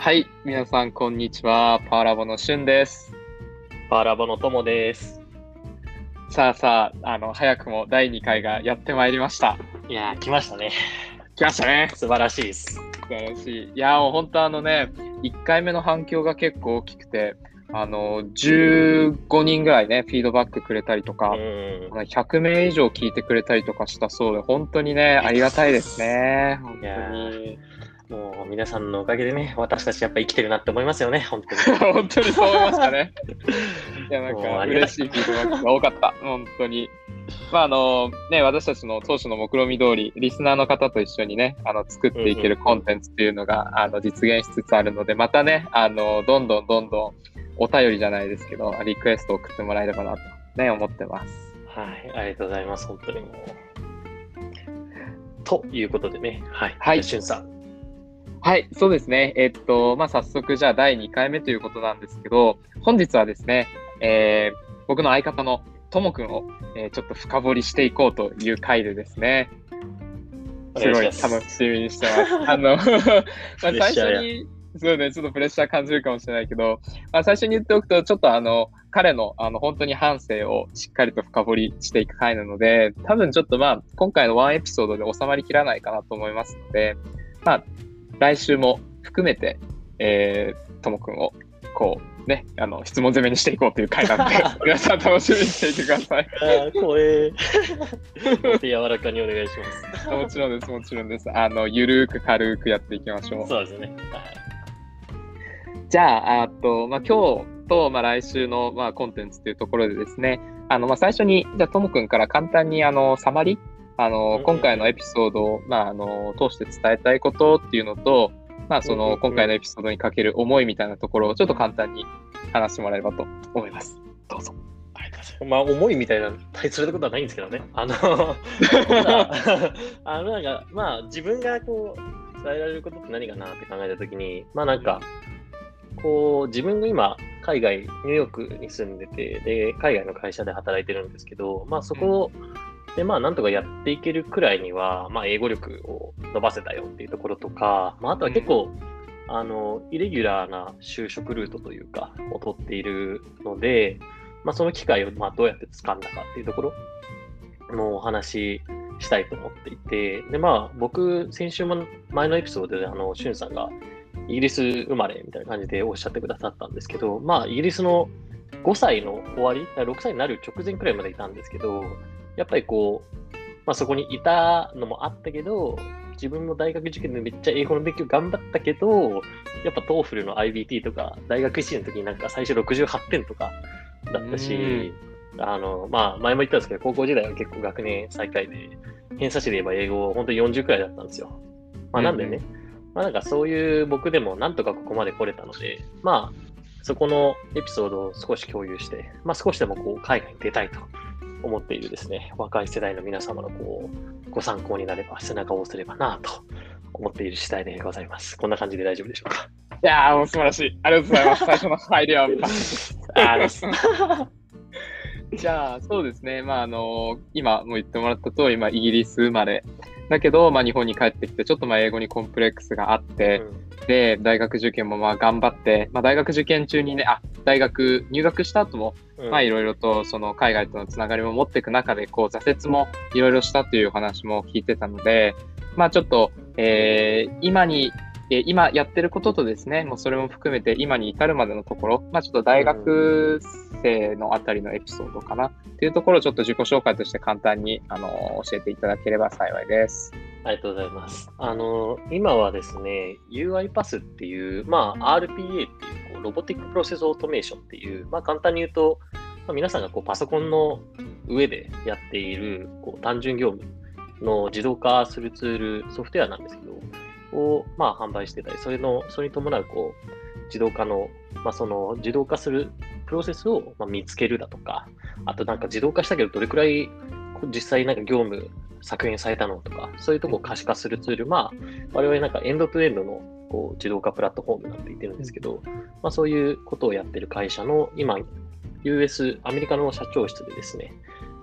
はい、皆さん、こんにちは。パワーラボのしゅんです。パーラボの友です。さあさあ、あの、早くも第2回がやってまいりました。いやー、来ましたね。来ましたね。素晴らしいです。素晴らしい。いやー、もう本当あのね、1回目の反響が結構大きくて、あの、15人ぐらいね、フィードバックくれたりとか、うん。100名以上聞いてくれたりとかしたそうで、本当にね、ありがたいですね。本当に。もう皆さんのおかげでね、私たちやっぱ生きてるなって思いますよね、本当に。本当にそう思いましたね。いや、なんか嬉しいフィードバックが多かった。本当に。まあ、あの、ね、私たちの当初の目論見通り、リスナーの方と一緒にね、あの、作っていけるうんうんコンテンツっていうのが、あの、実現しつつあるので、またね、あの、どんどんどんどんお便りじゃないですけど、リクエストを送ってもらえればなとね、思ってます。はい、ありがとうございます、本当にもう。ということでね、はい。はいじゃあしゅんさん。はい、そうですね。えっと、まあ、早速、じゃあ、第2回目ということなんですけど、本日はですね、えー僕の相方のともくんを、えーちょっと深掘りしていこうという回でですね、おすごい楽しみにしてます。あの、まあ、最初に、そうね、ちょっとプレッシャー感じるかもしれないけど、まあ、最初に言っておくと、ちょっとあの、彼のあの本当に反省をしっかりと深掘りしていく回なので、多分ちょっとまあ、今回のワンエピソードで収まりきらないかなと思いますので、まあ、来週も含めて、えー、ともくんを、こう、ね、あの、質問攻めにしていこうという回なので、皆さん楽しみにしていてください。あー、怖え。柔らかにお願いします。もちろんです、もちろんです。あの、ゆるーく軽くやっていきましょう。そうですね。はいじゃあ、あと、まあ、今日と、まあ、来週の、まあ、コンテンツというところでですね、あの、まあ、最初に、じゃあ、ともくんから簡単に、あの、サマリあの今回のエピソードを、まあ、あの、通して伝えたいことっていうのと、まあ、その、今回のエピソードにかける思いみたいなところを、ちょっと簡単に話してもらえればと思います。どうぞ。まあ、思いみたいな、大それたことはないんですけどね。あの、あの、なんか、まあ、自分がこう、伝えられることって何かなって考えたときに、まあなんか、こう、自分が今、海外、ニューヨークに住んでて、で、海外の会社で働いてるんですけど、まあそこで、まあなんとかやっていけるくらいには、まあ英語力を伸ばせたよっていうところとか、まああとは結構、あの、イレギュラーな就職ルートというか、を取っているので、まあ、その機会をまあどうやって掴んだかっていうところのお話ししたいと思っていて、で、まあ、僕、先週も前のエピソードで、あの、しゅんさんがイギリス生まれみたいな感じでおっしゃってくださったんですけど、まあ、イギリスの5歳の終わり、6歳になる直前くらいまでいたんですけど、やっぱりこう、まあ、そこにいたのもあったけど、自分も大学受験でめっちゃ英語の勉強頑張ったけど、やっぱ TOEFL の IBT とか、大学1年の時になんか最初68点とかだったし、あの、まあ、前も言ったんですけど、高校時代は結構学年最下位で、偏差値で言えば英語、本当に40くらいだったんですよ。まあ、なんでね、まあ、なんかそういう僕でもなんとかここまで来れたので、まあ、そこのエピソードを少し共有して、まあ、少しでもこう海外に出たいと思っているですね、若い世代の皆様のこうご参考になれば、背中を押せればなと思っている次第でございます。こんな感じで大丈夫でしょうか？いやー、もう素晴らしい。ありがとうございます。最初の 入りはあ じゃあ、そうですね。まあ、あの、今も言ってもらった通り、まあ、イギリス生まれ。だけど、まあ、日本に帰ってきて、ちょっとまあ、英語にコンプレックスがあって、で、大学受験もまあ、頑張って、まあ、大学受験中にね、あ、大学入学した後も、うん。まあ、いろいろと、その、海外とのつながりも持っていく中で、こう、挫折もいろいろしたというお話も聞いてたので、まあ、ちょっと、えー今に、え今やってることとですね、もうそれも含めて今に至るまでのところ、まあちょっと大学生のあたりのエピソードかなっていうところをちょっと自己紹介として簡単に、あの教えていただければ幸いです。ありがとうございます。あの、今はですね、UiPath っていう、まあ、RPA っていう、こう Robotic Process Automation っていう、まあ、簡単に言うと、まあ、皆さんがこうパソコンの上でやっているこう単純業務の自動化するツール、ソフトウェアなんですけど、を、まあ、販売してたり、それの、それに伴う、こう、自動化の、まあ、その、自動化するプロセスを、まあ、見つけるだとか、あとなんか自動化したけど、どれくらい、実際なんか業務削減されたのとか、そういうとこを可視化するツール、まあ、我々なんかエンドトゥエンドのこう自動化プラットフォームなんて言ってるんですけど、まあ、そういうことをやってる会社の今、US、アメリカの社長室でですね、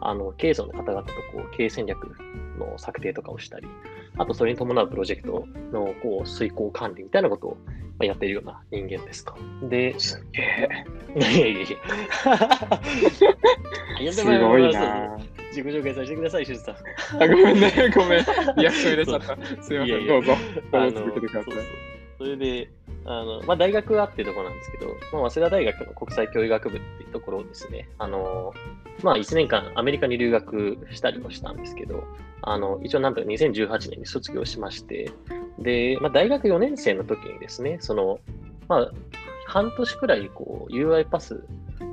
あの経営層の方々とこう経営戦略の策定とかをしたり、あとそれに伴うプロジェクトのこう遂行管理みたいなことをまあ、やってるような人間ですと。で、すげえ。いやいやいや いや。すごいな。自己紹介させてください、シュさん。あ、ごめんね、ごめん。リアクション入れちゃった。すいません、どうぞ。どあのうぞ続けてくださいそれで、あのまあ、大学はっていうところなんですけど、まあ、早稲田大学の国際教育学部っていうところをですね、あのまあ、1年間アメリカに留学したりもしたんですけど、あの一応なんとか2018年に卒業しまして、で、まあ、大学4年生の時にですね、その、まあ、半年くらいこう UI パス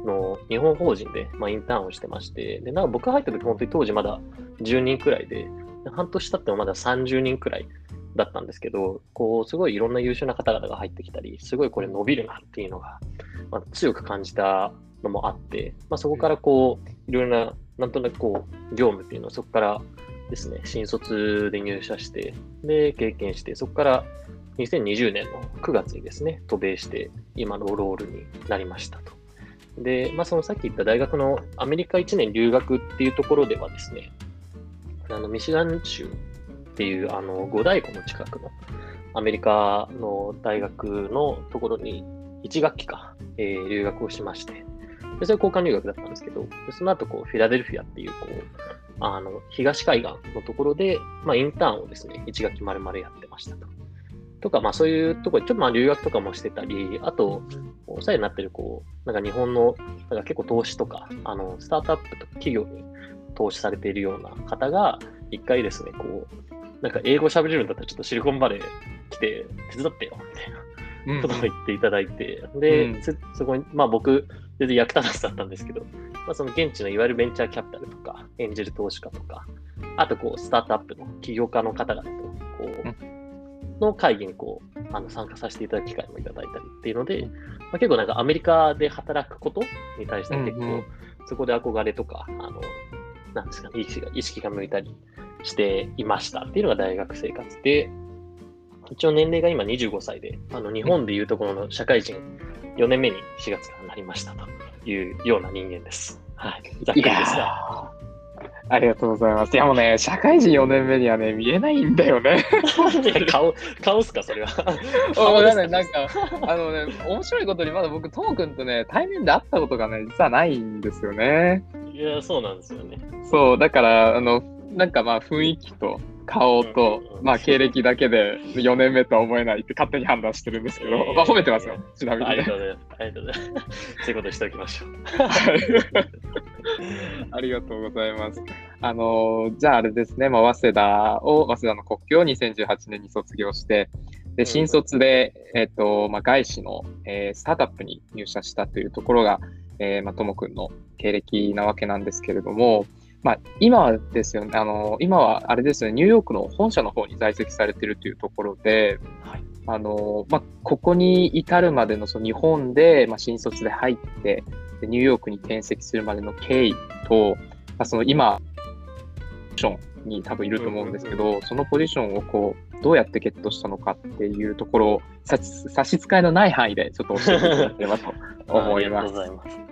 の日本法人で、まあ、インターンをしてまして、で、なんか僕入った時本当に当時まだ10人くらいで、で半年経ってもまだ30人くらいだったんですけど、こう、すごいいろんな優秀な方々が入ってきたり、すごいこれ伸びるなっていうのが、まあ、強く感じたのもあって、まあ、そこからこう、いろいろな、なんとなくこう、業務っていうのをそこからですね、新卒で入社して、で、経験して、そこから2020年の9月にですね、渡米して、今のロールになりましたと。で、まあ、そのさっき言った大学のアメリカ1年留学っていうところではですね、あのミシガン州っていうあの五大湖の近くのアメリカの大学のところに1学期か、えー留学をしまして、でそれ交換留学だったんですけど、その後こうフィラデルフィアっていうこうあの東海岸のところで、まあ、インターンをですね、1学期丸々やってましたと。とか、まあそういうところで、ちょっとまあ留学とかもしてたり、あと、お世話になってる、こう、なんか日本の、なんか結構投資とか、あの、スタートアップとか企業に投資されているような方が、一回ですね、こう、なんか英語喋れるんだったらちょっとシリコンバレー来て手伝ってよ、みたいな。うんことを言っていただいて、で、うんそそこに、まあ僕、全然役立たずだったんですけど、まあその現地のいわゆるベンチャーキャピタルとか、エンジェル投資家とか、あとこう、スタートアップの起業家の方々と、こう、の会議にこう、あの参加させていただく機会もいただいたりっていうので、まあ、結構なんかアメリカで働くことに対して結構、うんうん。そこで憧れとか、あの、なんですかね、意識が意識が向いたりしていましたっていうのが大学生活で、一応年齢が今25歳で、あの日本でいうところの社会人4年目に4月からなりましたというような人間です。はい。ざっくりですが。ーありがとうございます。いやもうね、社会人4年目にはね、見えないんだよね。顔、顔っすか、それは。わかんない。なんか、あのね、面白いことにまだ僕、ともくんとね、対面で会ったことがね、実はないんですよね。いや、そうなんですよね。そう、だから、あの、なんかまあ雰囲気と顔とまあ経歴だけで4年目とは思えないって勝手に判断してるんですけど、いやいやいやまあ褒めてますよ、ちなみにね。ありがとうございます。ありがとうございます。そういうことにしておきましょう。ありがとうございます。あのーじゃああれですね、まあ、早稲田を、早稲田の国境を2018年に卒業して、で、新卒で、えっ、と、まあ、外資の、えースタートアップに入社したというところが、えーまあ、ともくんの経歴なわけなんですけれども、まあ、今はですよね、あのー今はあれですよね、ニューヨークの本社の方に在籍されているというところで、はい。あのーまあ、ここに至るまでのその日本で、まあ、新卒で入って、でニューヨークに転籍するまでの経緯と、まあ、その今、ポジションに多分いると思うんですけど、そのポジションをこう、どうやってゲットしたのかっていうところを差し差し支えのない範囲でちょっと教えていただければと思いますありがとうございます。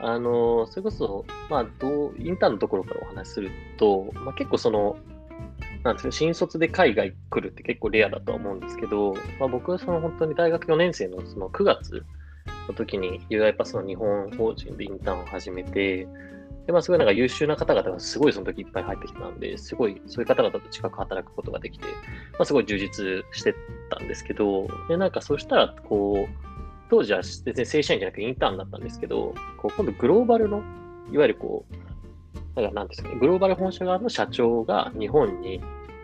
あの、それこそ、まあ、どう、インターンのところからお話しすると、まあ、結構その、なんですか、新卒で海外来るって結構レアだとは思うんですけど、まあ、僕はその本当に大学4年生のその9月の時に UI パスの日本法人でインターンを始めて、で、まあ、すごいなんか優秀な方々がすごいその時いっぱい入ってきたんで、すごいそういう方々と近く働くことができて、まあ、すごい充実してたんですけど、で、なんかそうしたら、こう、当時は全然正社員じゃなくてインターンだったんですけど、こう今度グローバルの、いわゆるこう、なんかなんですかね、グローバル本社側の社長が日本に、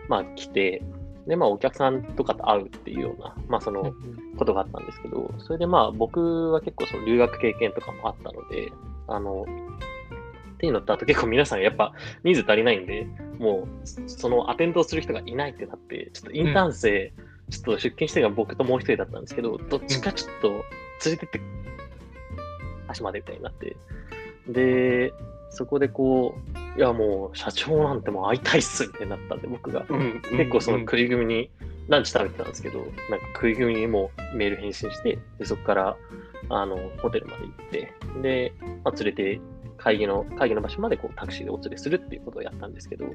まあ、来て、で、まあ、お客さんとかと会うっていうような、まあ、その、ことがあったんですけど、それでまあ僕は結構その留学経験とかもあったので、あの、っていうのと、あと結構皆さんやっぱ人数足りないんで、もうそのアテンドをする人がいないってなって、ちょっとインターン生、ちょっと出勤してるのが僕ともう一人だったんですけど、どっちかちょっと連れてって、足までみたいになって、で、そこでこう、いやもう社長なんてもう会いたいっすみたいになったんで、僕が。結構その食い組みに、ランチ食べてたんですけど、なんか食い組みにもうメール返信して、でそこからあのホテルまで行って、で、まあ、連れて会議の、会議の場所までこうタクシーでお連れするっていうことをやったんですけど、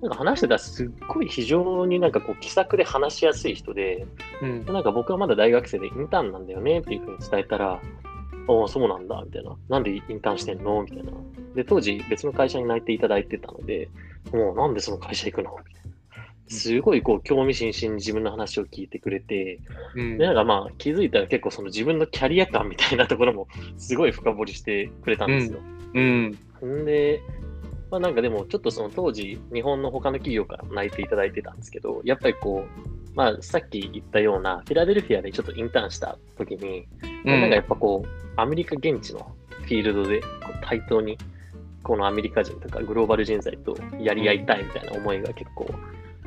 なんか話してたらすっごい非常になんかこう気さくで話しやすい人で、うん。なんか僕はまだ大学生でインターンなんだよねっていうふうに伝えたら、ああ、そうなんだ、みたいな。なんでインターンしてんの？みたいな。で、当時別の会社に内定いただいてたので、もうなんでその会社行くの？みたいな。すごいこう興味津々に自分の話を聞いてくれて、うん、でなんかまあ気づいたら結構その自分のキャリア感みたいなところもすごい深掘りしてくれたんですよ。うん、うん、で、まあ、なんかでもちょっとその当時日本の他の企業からも泣いていただいてたんですけど、やっぱりこう、まあさっき言ったようなフィラデルフィアでちょっとインターンした時に、うん、なんかやっぱこうアメリカ現地のフィールドでこう対等にこのアメリカ人とかグローバル人材とやり合いたいみたいな思いが結構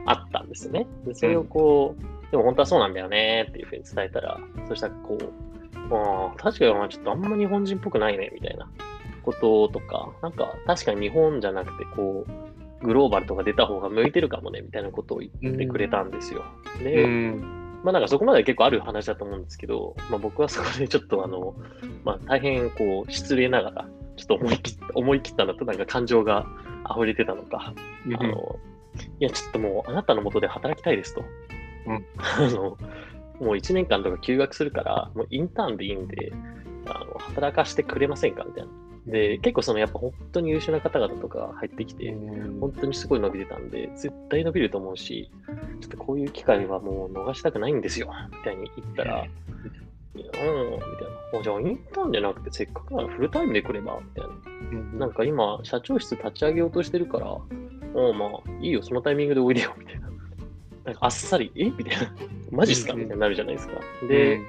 あったんですよね。でそれをこう、うん、でも本当はそうなんだよねっていうふうに伝えたら、そしたらこう、ああ、確かにちょっとあんま日本人っぽくないねみたいなこととか、なんか確かに日本じゃなくてこう、グローバルとか出た方が向いてるかもねみたいなことを言ってくれたんですよ。うん、で、まあなんかそこまで結構ある話だと思うんですけど、まあ僕はそこでちょっとあの、まあ大変こう失礼ながら、ちょっと思い切った、思い切ったのとなんか感情が溢れてたのか、あの、いや、ちょっともう、あなたのもとで働きたいですと。うん。あの、もう1年間とか休学するから、もうインターンでいいんで、あの働かせてくれませんかみたいな。で、結構そのやっぱ本当に優秀な方々とか入ってきて、本当にすごい伸びてたんで、絶対伸びると思うし、ちょっとこういう機会はもう逃したくないんですよ、みたいに言ったら、いや、うん、みたいな。じゃあインターンじゃなくてせっかくならフルタイムで来れば、みたいな。なんか今、社長室立ち上げようとしてるから、おまあ、いいよ、そのタイミングでおいでよ、みたいな。なんかあっさり、え？みたいな。マジっすか？みたいになるじゃないですか。で、うん、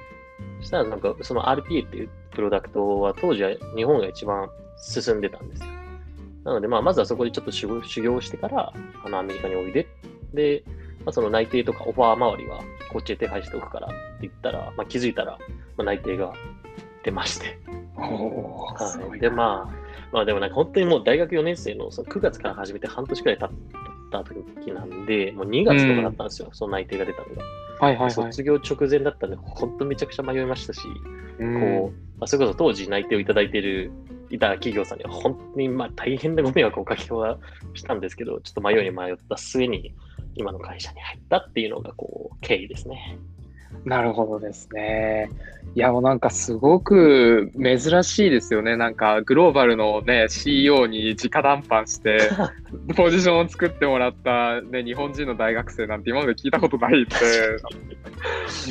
そしたらなんか、その RPA っていうプロダクトは当時は日本が一番進んでたんですよ。なので、まあ、まずはそこでちょっと修行してから、あの、アメリカにおいで。で、まあ、その内定とかオファー周りはこっちで手配しておくからって言ったら、まあ、気づいたら、まあ、内定が出まして。はい、で、まあ、まあでもなんか本当にもう大学4年生のその9月から始めて半年くらい経った時なんで、もう2月とかだったんですよ、うん、その内定が出たのが。はいはいはい、卒業直前だったんで、本当めちゃくちゃ迷いましたし、うん、こう、まあ、それこそ当時内定をいただいているいた企業さんには本当にまあ大変なご迷惑をおかけはしたんですけど、ちょっと迷いに迷った末に今の会社に入ったっていうのがこう経緯ですね。なるほどですね。いや、もうなんかすごく珍しいですよね。なんかグローバルのね、CEO に直談判して、ポジションを作ってもらった、ね、日本人の大学生なんて今まで聞いたことないって、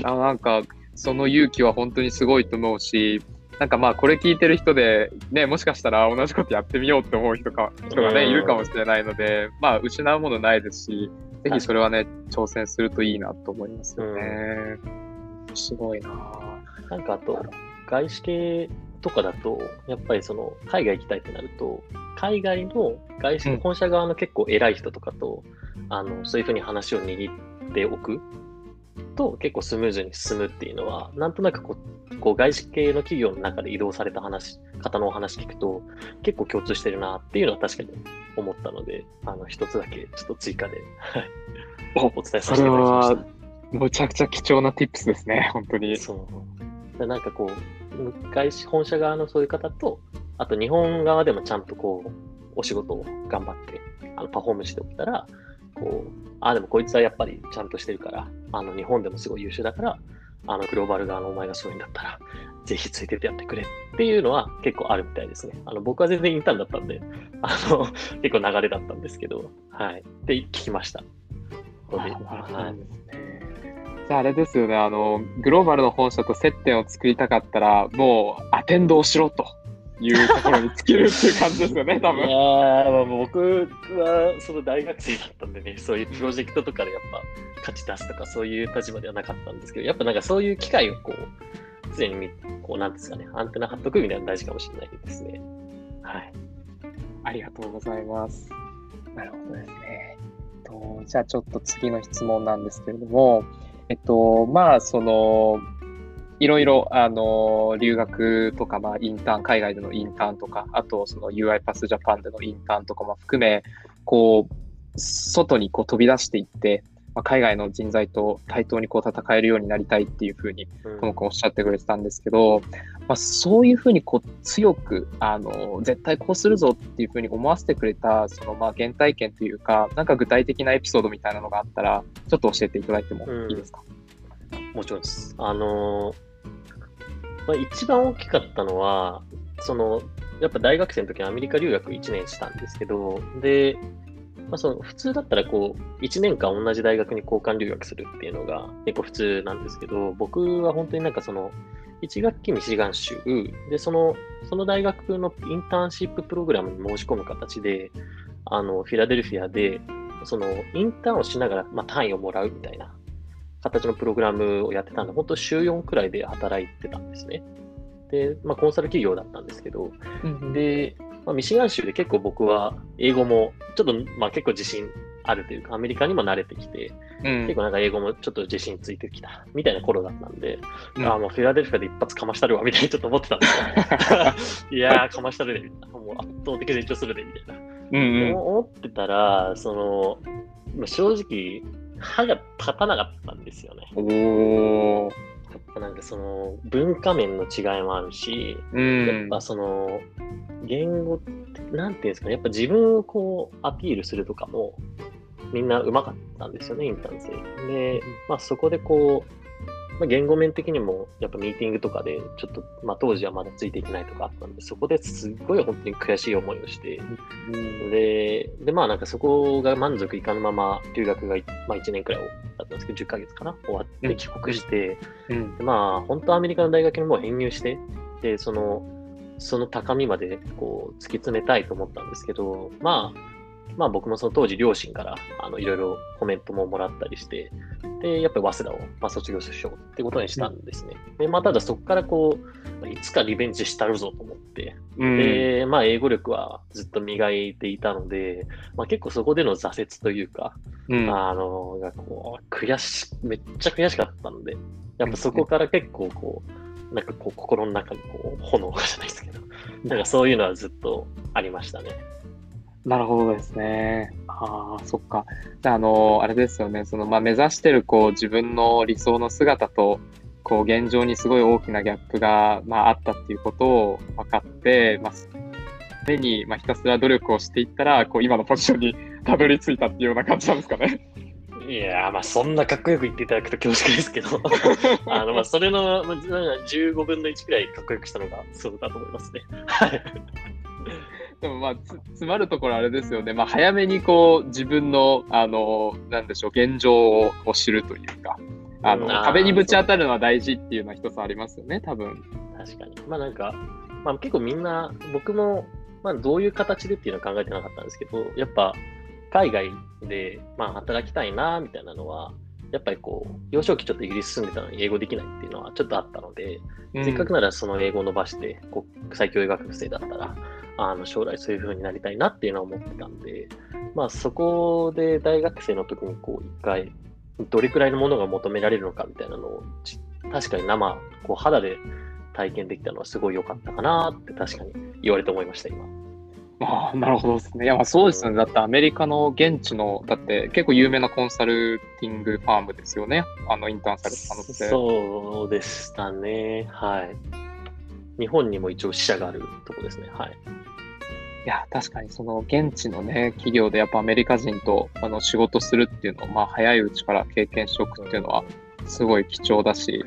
あなんかその勇気は本当にすごいと思うし、なんかまあこれ聞いてる人で、ね、もしかしたら同じことやってみようって思う人か人がね、いるかもしれないので、まあ失うものないですし、ぜひそれはね、挑戦するといいなと思いますよね。うん、すごいな。なんかあと、外資系とかだと、やっぱりその海外行きたいってなると、海外の外資、本社側の結構偉い人とかと、あのそういうふうに話を握っておくと結構スムーズに進むっていうのは、なんとなくこうこう外資系の企業の中で移動された話、方のお話聞くと、結構共通してるなっていうのは確かに思ったので、あの、一つだけちょっと追加で、お伝えさせていただきました。むちゃくちゃ貴重な tips ですね、本当に。そう。なんかこう、外資本社側のそういう方と、あと日本側でもちゃんとこう、お仕事を頑張って、あのパフォームしておったら、こう、あ、でもこいつはやっぱりちゃんとしてるから、あの日本でもすごい優秀だから、あのグローバル側のお前がすごいんだったら、ぜひついてってやってくれっていうのは結構あるみたいですね。あの僕は全然インターンだったんで、あの結構流れだったんですけど、はい。って聞きました。はい、じゃああれですよね、あの、グローバルの本社と接点を作りたかったら、もうアテンドをしろと。いうところに尽きるっていう感じですよね、多分。いやまあ、僕はその大学生だったんでね、そういうプロジェクトとかでやっぱ勝ち出すとかそういう立場ではなかったんですけど、やっぱなんかそういう機会をこう、常にこう、なんですかね、アンテナ張っとくみたいなの大事かもしれないですね。はい。ありがとうございます。なるほどですね。とじゃあちょっと次の質問なんですけれども、えっと、まあ、その、いろいろ、あの、留学とか、まあ、インターン、海外でのインターンとか、あと、その UiPath Japan でのインターンとかも含め、こう、外にこう飛び出していって、まあ、海外の人材と対等にこう戦えるようになりたいっていうふうに、この子おっしゃってくれてたんですけど、まあ、そういうふうにこう強くあの絶対こうするぞっていうふうに思わせてくれたそのまあ原体験というかなんか具体的なエピソードみたいなのがあったらちょっと教えていただいてもいいですか、うん、もちろんです。あのまあ、一番大きかったのはそのやっぱ大学生の時にアメリカ留学1年したんですけどでまあ、その普通だったらこう1年間同じ大学に交換留学するっていうのが結構普通なんですけど僕は本当になんかその1学期ミシガン州でそのその大学のインターンシッププログラムに申し込む形であのフィラデルフィアでそのインターンをしながら、まあ、単位をもらうみたいな形のプログラムをやってたんで本当週4くらいで働いてたんですね。で、まあ、コンサル企業だったんですけど、うんうん、で、まあ、ミシガン州で結構僕は英語もちょっと、まあ、結構自信あるというか、アメリカにも慣れてきて、うん、結構なんか英語もちょっと自信ついてきたみたいな頃だったんで、うん、ああ、もうフィラデルフィアで一発かましたるわみたいにちょっと思ってたんですよ。いやー、かましたるで、みたいな。もう圧倒的成長するで、みたいな。うんうん、思ってたら、その、正直、歯が立たなかったんですよね。おやっぱなんかその文化面の違いもあるし、うん、やっぱその言語って、なんていうんですかね、やっぱ自分をこうアピールするとかもみんなうまかったんですよね、インターン生。で、まあそこでこう、まあ、言語面的にもやっぱミーティングとかでちょっと、まあ、当時はまだついていけないとかあったんでそこですっごい本当に悔しい思いをして、うん、ででまあなんかそこが満足いかぬまま留学が、まあ、1年くらいだったんですけど10ヶ月かな終わって帰国して、うん、でまあ本当アメリカの大学にもう編入してでそのその高みまでこう突き詰めたいと思ったんですけどまあまあ僕もその当時両親からあのいろいろコメントももらったりして、で、やっぱり早稲田を、まあ、卒業しようってことにしたんですね。で、まあただそこからこう、いつかリベンジしたるぞと思って、うん、で、まあ英語力はずっと磨いていたので、まあ結構そこでの挫折というか、うん、あの、がこう、悔し、めっちゃ悔しかったので、やっぱそこから結構こう、なんかこう心の中にこう炎がじゃないですけど、なんかそういうのはずっとありましたね。なるほどですね。ああ、そっか。あ、あの、あれですよね。その、まあ、目指してる、こう、自分の理想の姿と、こう、現状にすごい大きなギャップが、まあ、あったっていうことを分かって、まあ、目に、まあ、ひたすら努力をしていったら、こう、今のポジションに たどり着いたっていうような感じなんですかね。いやまあそんなかっこよく言っていただくと恐縮ですけど あのまあそれの、まあ、15分の1くらいかっこよくしたのがそうだと思いますね。はい。でもまあつ、詰まるところあれですよね。まあ、早めにこう、自分の、あの、なんでしょう、現状をこう知るというか、あの、壁にぶち当たるのは大事っていうのは一つありますよね、多分。確かに。まあなんか、まあ結構みんな、僕も、まあどういう形でっていうのは考えてなかったんですけど、やっぱ、海外で、まあ働きたいな、みたいなのは、やっぱりこう、幼少期ちょっとイギリス住んでたのに英語できないっていうのはちょっとあったので、うん、せっかくならその英語を伸ばして、国際教育学生だったら、あの将来そういう風になりたいなっていうのは思ってたんで、まあそこで大学生の時にこう一回、どれくらいのものが求められるのかみたいなのを、確かに生、こう肌で体験できたのはすごい良かったかなって確かに言われて思いました、今。ああ、なるほどですね。いや、まあそうですよね。だってアメリカの現地の、だって結構有名なコンサルティングファームですよね。あの、インターンされたので。そうでしたね。はい。日本にも一応支社があるとこですね。はい。いや、確かにその現地のね、企業でやっぱアメリカ人とあの仕事するっていうのを、まあ早いうちから経験しておくっていうのは、すごい貴重だし。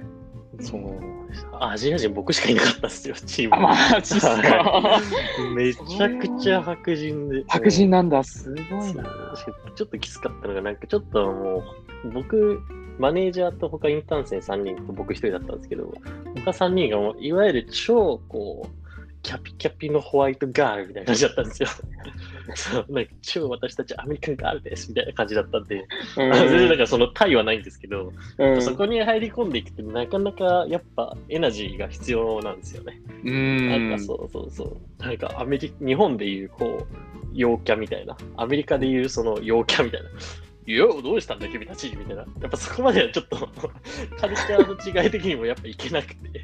そうアジア人僕しかいなかったですよ、チーム。マジっすか。めちゃくちゃ白人で。白人なんだ、すごいな。ちょっときつかったのが、なんかちょっともう、僕、マネージャーと他インターン生3人と僕1人だったんですけど、他3人がもう、いわゆる超こう、キャピキャピのホワイトガールみたいな感じだったんですよ。そうなんか超私たちアメリカンガールですみたいな感じだったんで、うん、全然なんかそのタイはないんですけど、うん、そこに入り込んでいくとなかなかやっぱエナジーが必要なんですよね。うん、なんかそうそうそう。なんかアメリ日本でいうこう陽キャみたいな、アメリカでいうその陽キャみたいな。いや、どうしたんだ君たちみたいな。やっぱそこまではちょっと カルチャーの違い的にもやっぱいけなくて。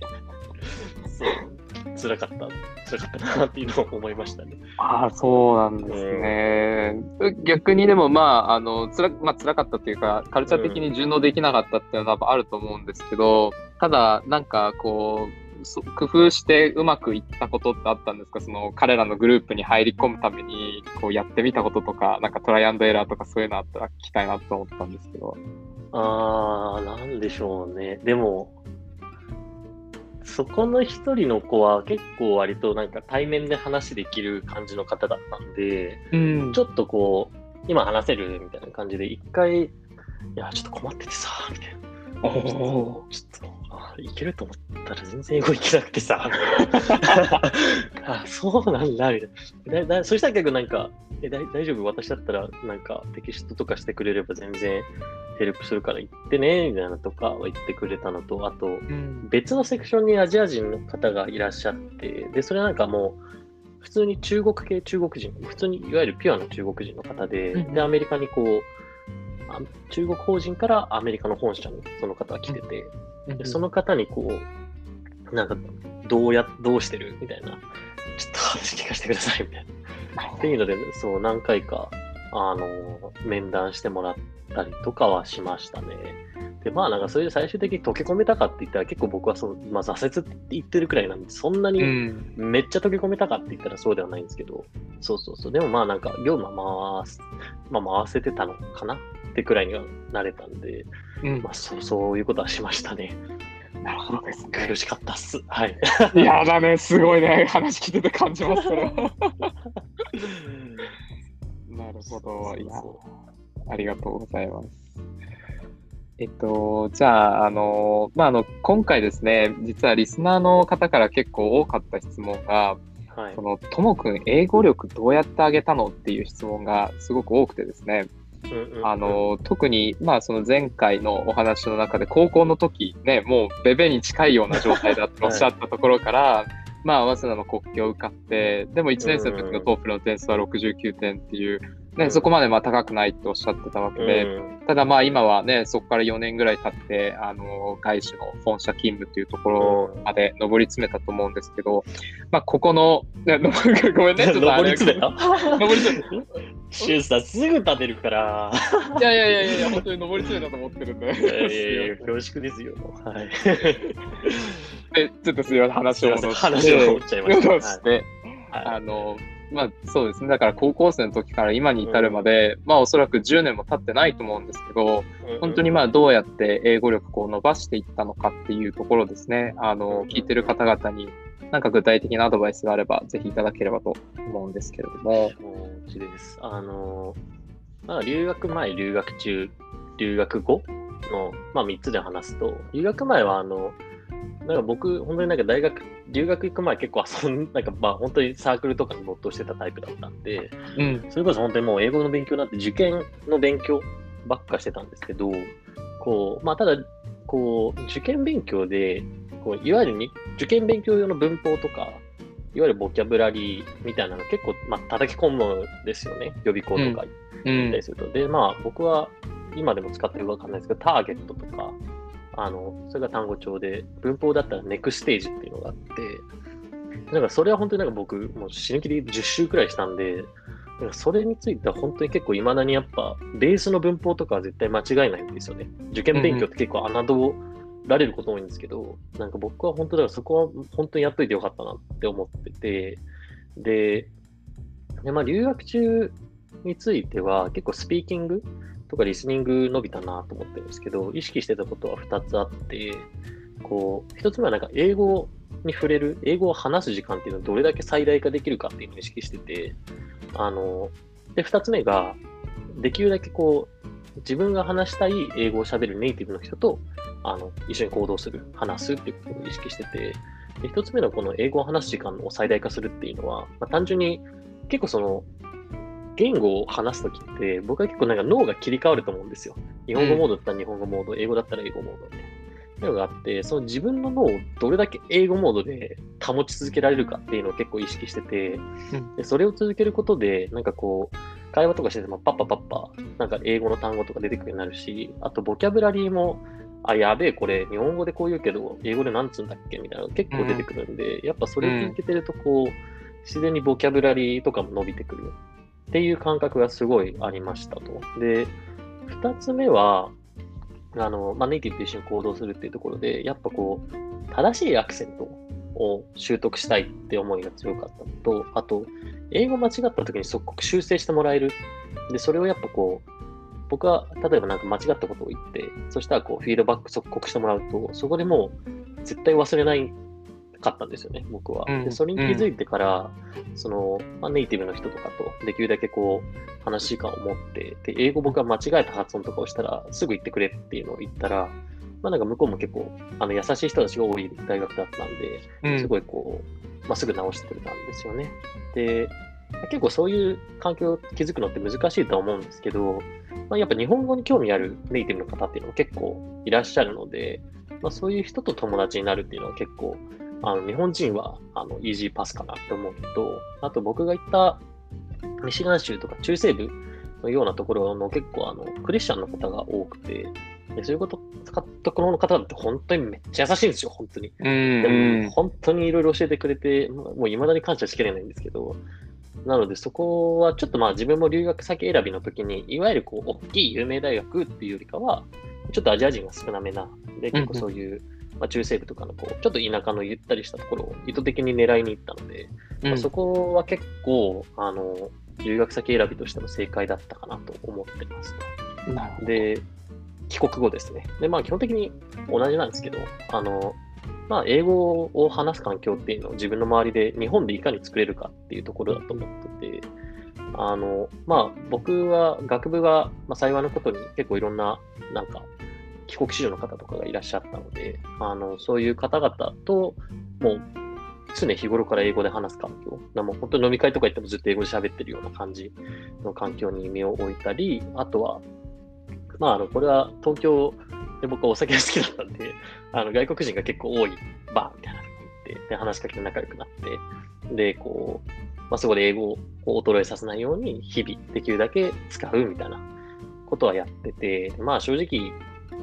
そう辛かった、辛かったなっていうのを思いましたね。ああ、そうなんですね。逆にでも、まあ、あの、つら、まあ、辛かったというか、カルチャー的に順応できなかったっていうのは多分あると思うんですけど、ただ、なんか、こう、そ工夫してうまくいったことってあったんですか？その彼らのグループに入り込むためにこうやってみたこととか、なんかトライアンドエラーとかそういうのあったら聞きたいなと思ったんですけど。あー、なんでしょうね。でも、そこの一人の子は結構割となんか対面で話できる感じの方だったんで、うんちょっとこう、今話せるみたいな感じで、一回、いや、ちょっと困っててさ、みたいな。おちょっと、あいけると思ったら全然英語いけなくてさ、あそうなんだ、みたいな。だだそしたら結構なんか、え大大丈夫？私だったらなんかテキストとかしてくれれば全然ヘルプするから行ってね、みたいなとかは言ってくれたのと、あと、うん。別のセクションにアジア人の方がいらっしゃって、で、それなんかもう、普通に中国系中国人、普通にいわゆるピュアな中国人の方で、うんで、アメリカにこう、あ中国法人からアメリカの本社にその方が来てて、でその方にこう、なんか、どうや、どうしてるみたいな、ちょっと話聞かせてくださいみたいな。っていうので、そう、何回か、あの、面談してもらったりとかはしましたね。で、まあなんかそれで最終的に溶け込めたかって言ったら結構僕はそう、まあ挫折って言ってるくらいなんで、そんなうにんめっちゃ溶け込めたかって言ったらそうではないんですけど、そうそうそう。でもまあなんか業務は回す、まあ回せてたのかなってくらいにはなれたんで、うんまあそう、そういうことはしましたね。なるほどですね。苦しかったっす。はい。いやだね、すごいね、話聞いてて感じます、それは。なるほど。いやそ、ありがとうございます。えっと、じゃあ、あの、まあ、あの、今回ですね、実はリスナーの方から結構多かった質問が、はいそ。の、ともくん、英語力どうやって上げたのっていう質問がすごく多くてですね、あ、の、特に、まあ、その前回のお話の中で、高校の時、ね、もうビリに近いような状態だって おっしゃったところから、まあ、早稲田の国教を受かって、でも1年生の時の TOEFL の点数は69点っていう、ね、うんそこまでまあ高くないっておっしゃってたわけで、うんただまあ今はね、そこから4年ぐらい経って、あの、外資の本社勤務というところまで上り詰めたと思うんですけど、まあここの、ねの ごめんね、ちょっとあれ登り詰めた？上り詰めシュースターすぐ立てるから。いやいやいやいや本当に上り詰めたと思ってるんで。いやいやいや、恐縮ですよ。はい。で、ちょっとすいません、話を戻して。話を戻っちゃいましたはあの、まあそうですね、だから高校生の時から今に至るまで、まあおそらく10年も経ってないと思うんですけど、い本当にまあどうやって英語力を伸ばしていったのかっていうところですね。あの、聞いてる方々になんか具体的なアドバイスがあれば、ぜひいただければと思うんですけれども。承知です。あの、まあ、留学前、留学中、留学後の、まあ、3つで話すと、留学前は、あの、なんか僕、本当になんか大学、留学行く前結構遊ん、なんかまあ本当にサークルとかに没頭してたタイプだったんで、うん。それこそ本当にもう英語の勉強なんて受験の勉強ばっかしてたんですけど、こう、まあただ、こう、受験勉強で、こういわゆるに受験勉強用の文法とか、いわゆるボキャブラリーみたいなの結構、まあ、叩き込むんですよね。予備校とかう行ったんりすると。で、まあ僕は今でも使ってるかわかんないですけど、ターゲットとか、あの、それが単語帳で、文法だったらネクステージっていうのがあって、なんかそれは本当になんか僕、もう死ぬ気で10周くらいしたんで、なんかそれについては本当に結構未だにやっぱ、ベースの文法とかは絶対間違いないんですよね。受験勉強って結構侮られること多いんですけど、なんか僕は本当だからそこは本当にやっといてよかったなって思ってて、で、でまあ留学中については結構スピーキングとかリスニング伸びたなと思ってるんですけど、意識してたことは2つあって、こう、1つ目はなんか英語に触れる、英語を話す時間っていうのをどれだけ最大化できるかっていうのを意識してて、あの、で、2つ目が、できるだけこう、自分が話したい英語を喋るネイティブの人と、あの、一緒に行動する、話すっていうことを意識してて、で、一つ目のこの英語を話す時間を最大化するっていうのは、まあ、単純に結構その、言語を話すときって、僕は結構なんか脳が切り替わると思うんですよ。日本語モードだったら日本語モード、英語だったら英語モードね。っていうのがあって、その自分の脳をどれだけ英語モードで保ち続けられるかっていうのを結構意識してて、うん。でそれを続けることで、なんかこう、会話とかしててもパッパパッパ、なんか英語の単語とか出てくるようになるし、あとボキャブラリーも、あ、やべえ、これ、日本語でこう言うけど、英語でなんつうんだっけ？みたいなのが結構出てくるんで、やっぱそれ続けてると、こう、自然にボキャブラリーとかも伸びてくるっていう感覚がすごいありましたと。で、二つ目は、あの、まあ、ネイティブと一緒に行動するっていうところで、やっぱこう、正しいアクセントを習得したいって思いが強かったのと、あと、英語間違った時に即刻修正してもらえる。で、それをやっぱこう、僕は例えばなんか間違ったことを言って、そしたらこうフィードバック即刻してもらうと、そこでもう絶対忘れないかったんですよね、僕は。でそれに気づいてから、うん、その、まあ、ネイティブの人とかとできるだけこう話感を持って、で、英語僕が間違えた発音とかをしたら、すぐ言ってくれっていうのを言ったら、まあなんか向こうも結構、あの優しい人たちが多い大学だったんで、すごいこう、まあ、すぐ直してくれたんですよね。で、結構そういう環境を築くのって難しいとは思うんですけど、まあ、やっぱ日本語に興味あるネイティブの方っていうのも結構いらっしゃるので、まあ、そういう人と友達になるっていうのは結構、あの日本人はあのイージーパスかなって思うのと、あと僕が行ったミシガン州とか中西部のようなところの結構あのクリスチャンの方が多くて、でそういうこと使ったところの方って本当にめっちゃ優しいんですよ、本当に。でも本当にいろいろ教えてくれて、もう未だに感謝しきれないんですけど、なので、そこはちょっとまあ自分も留学先選びの時に、いわゆるこう、大きい有名大学っていうよりかは、ちょっとアジア人が少なめな、で、結構そういう、まあ、中西部とかのこう、ちょっと田舎のゆったりしたところを意図的に狙いに行ったので、まあ、そこは結構、あの、留学先選びとしても正解だったかなと思ってますと。で、帰国後ですね。で、まあ基本的に同じなんですけど、あの、まあ、英語を話す環境っていうのを自分の周りで日本でいかに作れるかっていうところだと思ってて、あの、まあ、僕は学部が、まあ、幸いなことに結構いろんな、なんか、帰国子女の方とかがいらっしゃったので、あの、そういう方々と、もう、常日頃から英語で話す環境、もう本当に飲み会とか行ってもずっと英語で喋ってるような感じの環境に身を置いたり、あとは、まあ、あの、これは東京で、僕はお酒が好きだったんで、あの外国人が結構多いバーみたいなとこ行って、で、話しかけて仲良くなって、で、こう、まあ、そこで英語を衰えさせないように、日々できるだけ使うみたいなことはやってて、まあ正直、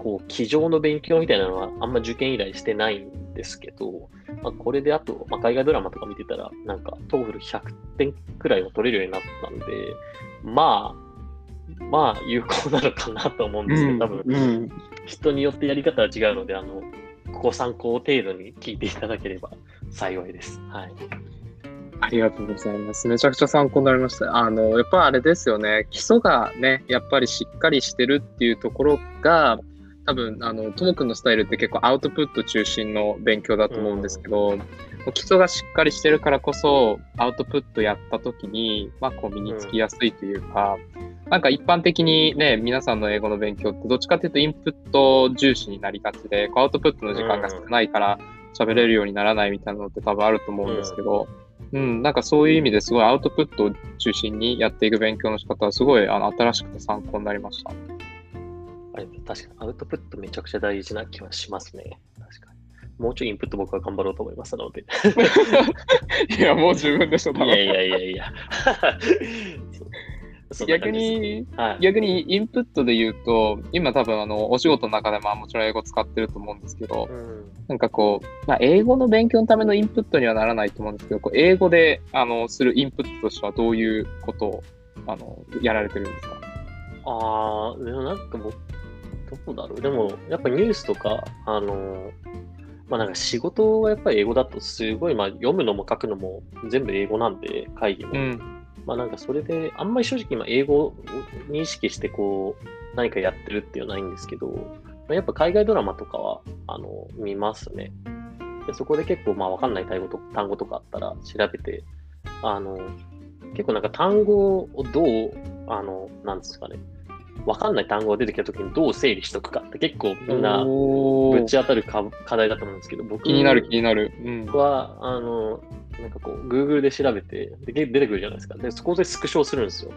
こう、机上の勉強みたいなのはあんま受験以来してないんですけど、まあ、これであと、まあ、海外ドラマとか見てたら、なんか、 TOEFL 100点くらいは取れるようになったんで、まあ、まあ、有効なのかなと思うんですけど、多分、うん、人によってやり方は違うので、あの、ご参考程度に聞いていただければ幸いです。はい。ありがとうございます。めちゃくちゃ参考になりました。あの、やっぱあれですよね。基礎がね、やっぱりしっかりしてるっていうところが、多分、あの、ともくんのスタイルって結構アウトプット中心の勉強だと思うんですけど、うん、基礎がしっかりしてるからこそ、アウトプットやった時に、まあ、こう身につきやすいというか、うん、なんか一般的にね、皆さんの英語の勉強ってどっちかっていうとインプット重視になりがちで、アウトプットの時間が少ないから喋れるようにならないみたいなのって多分あると思うんですけど、うん、うん、なんかそういう意味ですごいアウトプットを中心にやっていく勉強の仕方はすごいあの新しくて参考になりました。あれ、確かにアウトプットめちゃくちゃ大事な気はしますね。確かに。もうちょいインプット僕は頑張ろうと思いますので。いや、もう十分でしょ、いやいやいやいや。逆に、はい、逆にインプットで言うと、今多分あの、お仕事の中でまあもちろん英語使ってると思うんですけど、うん、なんかこう、まあ英語の勉強のためのインプットにはならないと思うんですけど、こう英語であの、するインプットとしてはどういうことを、あの、やられてるんですか？ああ、でもなんかもう、どうだろう？でも、やっぱニュースとか、あの、まあなんか仕事はやっぱり英語だとすごい、まあ読むのも書くのも全部英語なんで、会議も。うん、まあなんかそれで、あんまり正直今英語を認識してこう、何かやってるっていうのはないんですけど、まあ、やっぱ海外ドラマとかは、あの、見ますね。でそこで結構まあわかんない単語と単語とかあったら調べて、あの、結構なんか単語をどう、あの、なんですかね、分かんない単語が出てきたときにどう整理しとくかって結構みんなぶち当たる課題だと思うんですけど、僕気になる気になる。は、あの、なんかこう、Google で調べてで、出てくるじゃないですか。で、そこでスクショをするんですよ。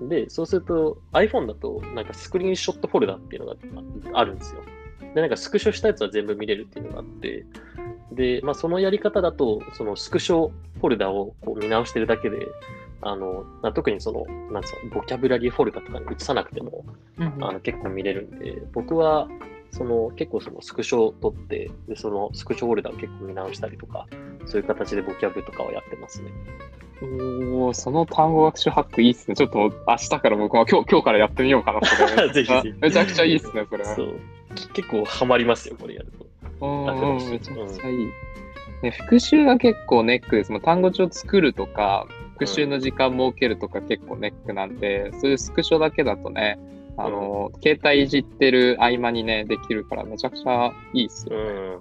うん。で、そうすると iPhone だと、なんかスクリーンショットフォルダっていうのがあるんですよ。で、なんかスクショしたやつは全部見れるっていうのがあって、で、まあそのやり方だと、そのスクショフォルダをこう見直してるだけで、あの、特にその、なんつうの、ボキャブラリーフォルダとかに移さなくても、うんうん、あの結構見れるんで、僕はその結構そのスクショを取って、でそのスクショホルダーを結構見直したりとか、そういう形でボキャブとかをやってますね。おお、その単語学習ハックいいっすね。ちょっと明日から僕は今日今日からやってみようかな、そ れぜひぜひあめちゃくちゃいいっすね、それ。そうき結構ハマりますよ、これやると。めちゃくちゃいい。ね、復習が結構ネックです。もう単語帳作るとか、復習の時間設けるとか結構ネックなんで、そういうスクショだけだとね、あの、携帯いじってる合間にね、できるからめちゃくちゃいいっすよ。うん。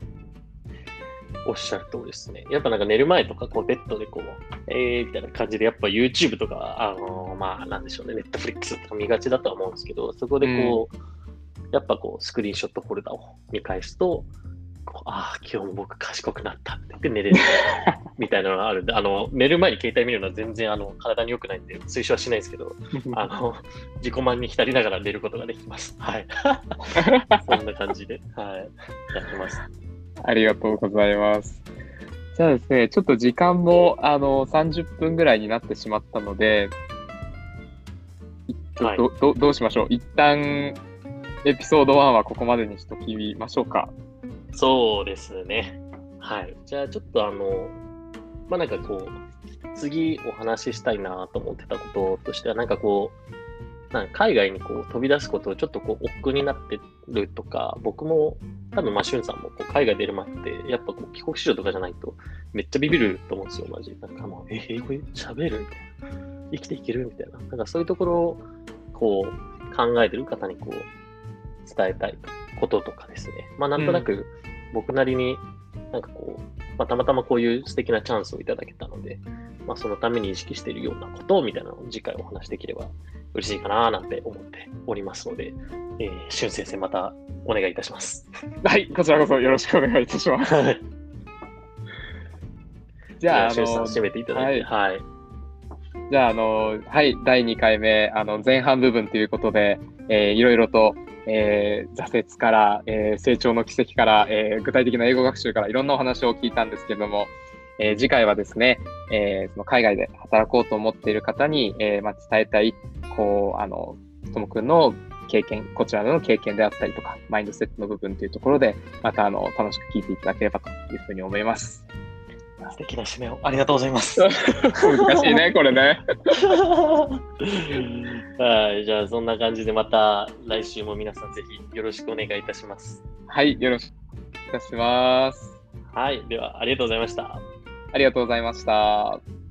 おっしゃる通りですね。やっぱなんか寝る前とか、こうベッドでこう、えーみたいな感じで、やっぱ YouTube とか、あのーまあなんでしょうね、Netflix とか見がちだとは思うんですけど、そこでこう、やっぱこう、スクリーンショットフォルダを見返すと、ああ、今日も僕賢くなったって言って寝れる みたいなのがあるんで、あの、寝る前に携帯見るのは全然あの体に良くないんで、推奨はしないんですけど、あの、自己満に浸りながら寝ることができます。はい。そんな感じで、はい。やってます。ありがとうございます。じゃあですね、ちょっと時間もあの30分ぐらいになってしまったので、いどはいどどどうしましょう一旦エピソード1はここまでにしときましょうか。そうですね。はい。じゃあちょっとあの、まあなんかこう、次お話ししたいなと思ってたこととしては、なんかこう、なん海外にこう飛び出すことをちょっとこう、億劫になってるとか、僕も、多分まあ、しゅんさんもこう海外出る前って、やっぱこう帰国子女とかじゃないと、めっちゃビビると思うんですよ、マジ。なんかもう、え、英語喋る？みたいな。生きていける？みたいな。なんかそういうところを、こう、考えてる方にこう、伝えたいこととかですね。まあなんとなく僕なりになんかこう、まあ、たまたまこういう素敵なチャンスをいただけたので、まあそのために意識しているようなことみたいなのを次回お話しできれば嬉しいかななんて思っておりますので、えー、しゅん先生またお願いいたします。はい、こちらこそよろしくお願いいたします。はい。じゃあ、あしゅんさんの、締めていただいて、はい。じゃあ、あの、はい、第2回目、あの、前半部分ということで、えーいろいろと、えー挫折から、えー成長の奇跡から、えー具体的な英語学習からいろんなお話を聞いたんですけれども、えー次回はですね、えーその海外で働こうと思っている方に、えーまあ、伝えたい、こう、あの、ともくんの経験、こちらの経験であったりとか、マインドセットの部分というところで、また、あの、楽しく聞いていただければというふうに思います。素敵な締めをありがとうございます。難しいね、これね。はい、じゃあそんな感じでまた来週も皆さんぜひよろしくお願いいたします。はい、よろしくお願いいたします。はい、ではありがとうございました。ありがとうございました。